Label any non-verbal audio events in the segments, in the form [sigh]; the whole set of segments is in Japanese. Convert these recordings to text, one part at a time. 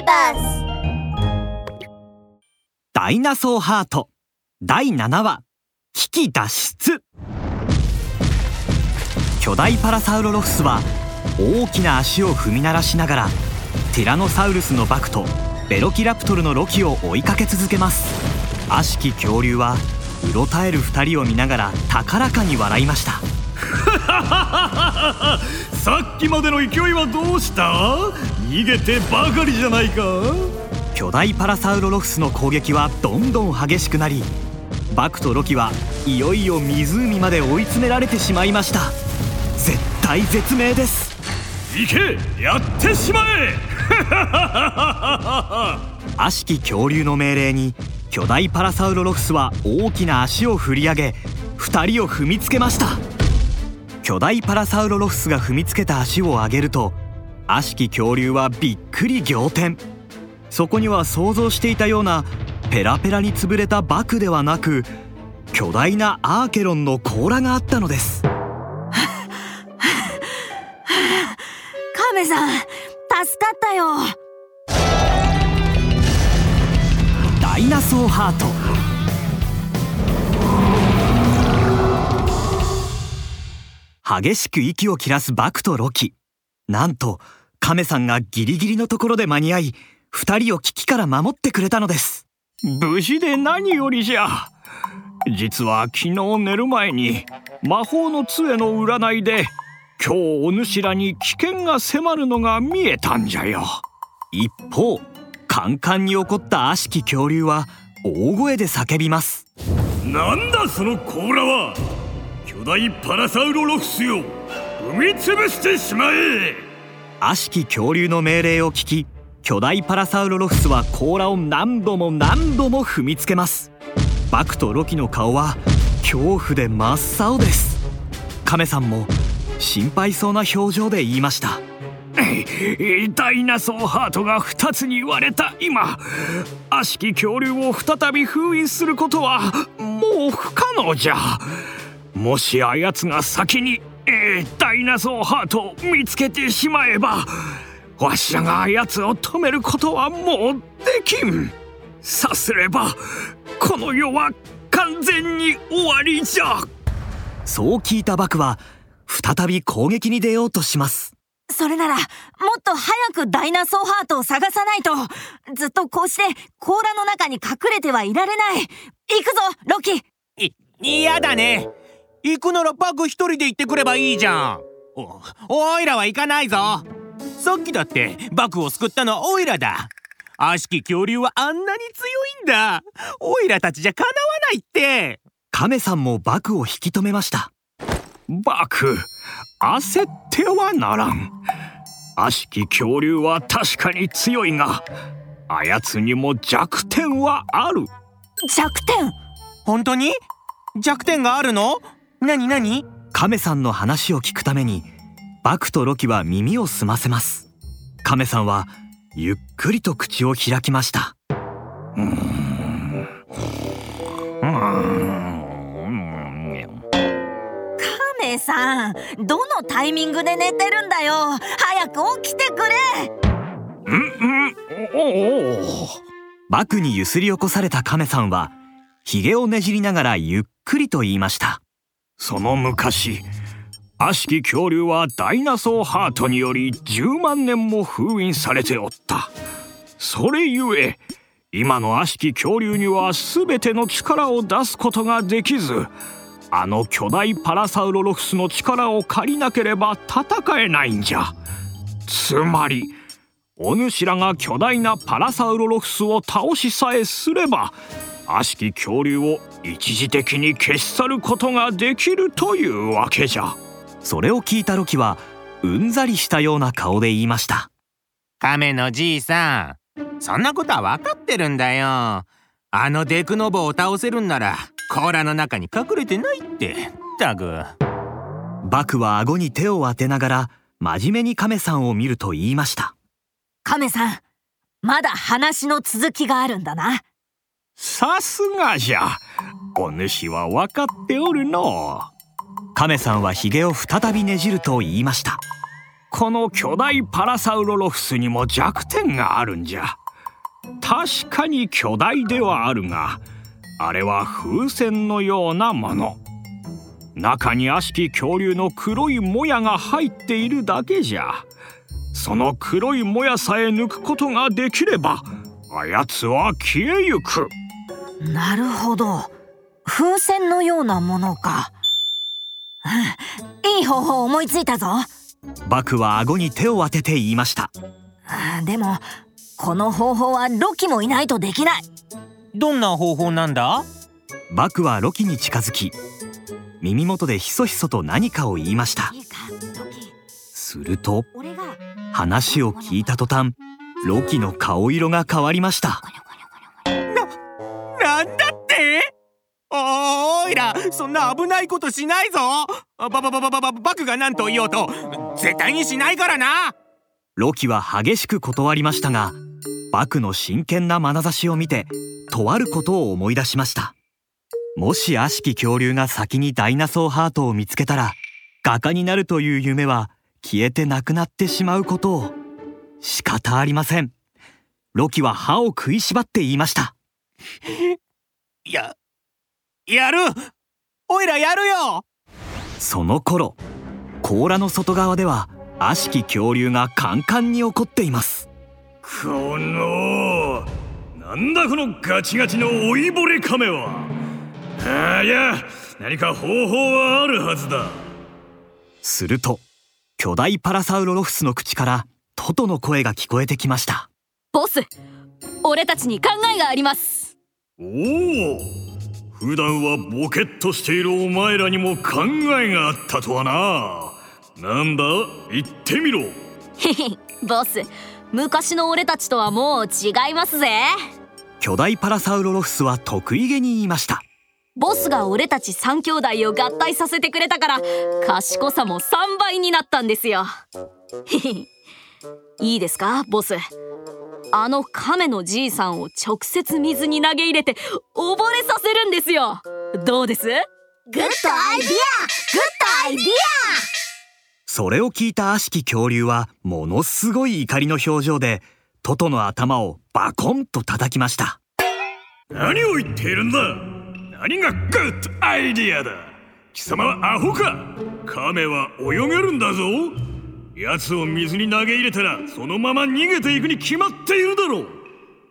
ビバスダイナソーハート。第7話。危機脱出。巨大パラサウロロフスは大きな足を踏み鳴らしながらティラノサウルスのバクとベロキラプトルのロキを追いかけ続けます。悪しき恐竜はうろたえる2人を見ながら高らかに笑いました。[laughs] さっきまでの勢いはどうした？逃げてばかりじゃないか。巨大パラサウロロフスの攻撃はどんどん激しくなりバクとロキはいよいよ湖まで追い詰められてしまいました。絶対絶命です。行けやってしまえ。[laughs] 悪しき恐竜の命令に巨大パラサウロロフスは大きな足を振り上げ2人を踏みつけました。巨大パラサウロロフスが踏みつけた足を上げると悪しき恐竜はびっくり仰天。そこには想像していたようなペラペラに潰れたバクではなく巨大なアーケロンの甲羅があったのです。カメさん助かったよ。ダイナソーハート。激しく息を切らすバクとロキ。なんとカメさんがギリギリのところで間に合い二人を危機から守ってくれたのです。無事で何よりじゃ。実は昨日寝る前に魔法の杖の占いで今日お主らに危険が迫るのが見えたんじゃよ。一方カンカンに怒った悪しき恐竜は大声で叫びます。なんだその甲羅は。巨大パラサウロロフスよ。踏み潰してしまえ悪しき恐竜の命令を聞き巨大パラサウロロフスは甲羅を何度も何度も踏みつけます。バクとロキの顔は恐怖で真っ青です。カメさんも心配そうな表情で言いました。ダイナソーハートが2つに割れた今。悪しき恐竜を再び封印することはもう不可能じゃ。もしあやつが先に、えー、ダイナソーハートを見つけてしまえばわしらがあやつを止めることはもうできん。さすればこの世は完全に終わりじゃ。そう聞いたバクは再び攻撃に出ようとします。それならもっと早くダイナソーハートを探さないと。ずっとこうして甲羅の中に隠れてはいられない。行くぞロキ。い嫌だね行くならバク一人で行ってくればいいじゃん。おおいらは行かないぞ。さっきだってバクを救ったのはオイラだ。悪しき恐竜はあんなに強いんだ。オイラたちじゃかなわないって。カメさんもバクを引き止めました。バク焦ってはならん。悪しき恐竜は確かに強いがあやつにも弱点はある。弱点？本当に？弱点があるの？何何？カメさんの話を聞くためにバクとロキは耳を澄ませます。カメさんはゆっくりと口を開きました。うーんうーんカメさんどのタイミングで寝てるんだよ？早く起きてくれ！うんうん。おお。バクにゆすり起こされたカメさんはひげをねじりながらゆっくりと言いましたその昔悪しき恐竜はダイナソーハートにより10万年も封印されておった。それゆえ今の悪しき恐竜には全ての力を出すことができずあの巨大パラサウロロフスの力を借りなければ戦えないんじゃ。つまりお主らが巨大なパラサウロロフスを倒しさえすれば悪しき恐竜を一時的に消し去ることができるというわけじゃ。それを聞いたロキはうんざりしたような顔で言いました。カメのじいさんそんなことは分かってるんだよ。あのデクノボを倒せるんなら甲羅の中に隠れてないって。ったく。バクは顎に手を当てながら真面目にカメさんを見ると言いました。カメさんまだ話の続きがあるんだなさすがじゃ。お主は分かっておるの。カメさんはヒゲを再びねじると言いました。この巨大パラサウロロフスにも弱点があるんじゃ。確かに巨大ではあるがあれは風船のようなもの。中に悪しき恐竜の黒いもやが入っているだけじゃ。その黒いもやさえ抜くことができればあやつは消えゆく。なるほど。風船のようなものか。いい方法思いついたぞ。バクは顎に手を当てて言いました。でもこの方法はロキもいないとできない。どんな方法なんだ？バクはロキに近づき耳元でひそひそと何かを言いました。すると話を聞いた途端ロキの顔色が変わりましたそんな危ないことしないぞ。ばばばばばばバクが何と言おうと。絶対にしないからな。ロキは激しく断りましたがバクの真剣な眼差しを見てとあることを思い出しました。もし悪しき恐竜が先にダイナソーハートを見つけたら画家になるという夢は消えてなくなってしまうことを仕方ありません。ロキは歯を食いしばって言いました。[laughs] ややるおいらやるよ。その頃甲羅の外側では悪しき恐竜がカンカンに怒っています。このなんだこのガチガチの老いぼれ亀は。あいや何か方法はあるはずだ。すると巨大パラサウロロフスの口からトトの声が聞こえてきました。ボス俺たちに考えがあります。おお普段はボケっとしているお前らにも考えがあったとはな。なんだ？言ってみろ。へ [laughs] へボス昔の俺たちとはもう違いますぜ。巨大パラサウロロフスは得意げに言いました。ボスが俺たち3兄弟を合体させてくれたから賢さも3倍になったんですよ。へ [laughs] へいいですかボス？あの亀のじいさんを直接水に投げ入れて溺れさせるんですよ。どうです？ good idea good idea それを聞いた悪しき恐竜はものすごい怒りの表情でトトの頭をバコンと叩きました。何を言っているんだ?何がグッドアイディアだ?貴様はアホか?亀は泳げるんだぞ奴を水に投げ入れたらそのまま逃げていくに決まっているだろう。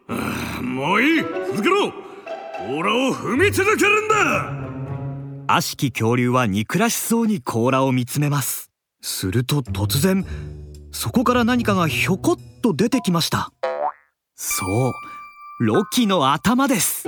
ああもういい。続けろ。甲羅を踏み続けるんだ。悪しき恐竜は憎らしそうに甲羅を見つめます。すると突然そこから何かがひょこっと出てきました。そうロキの頭です。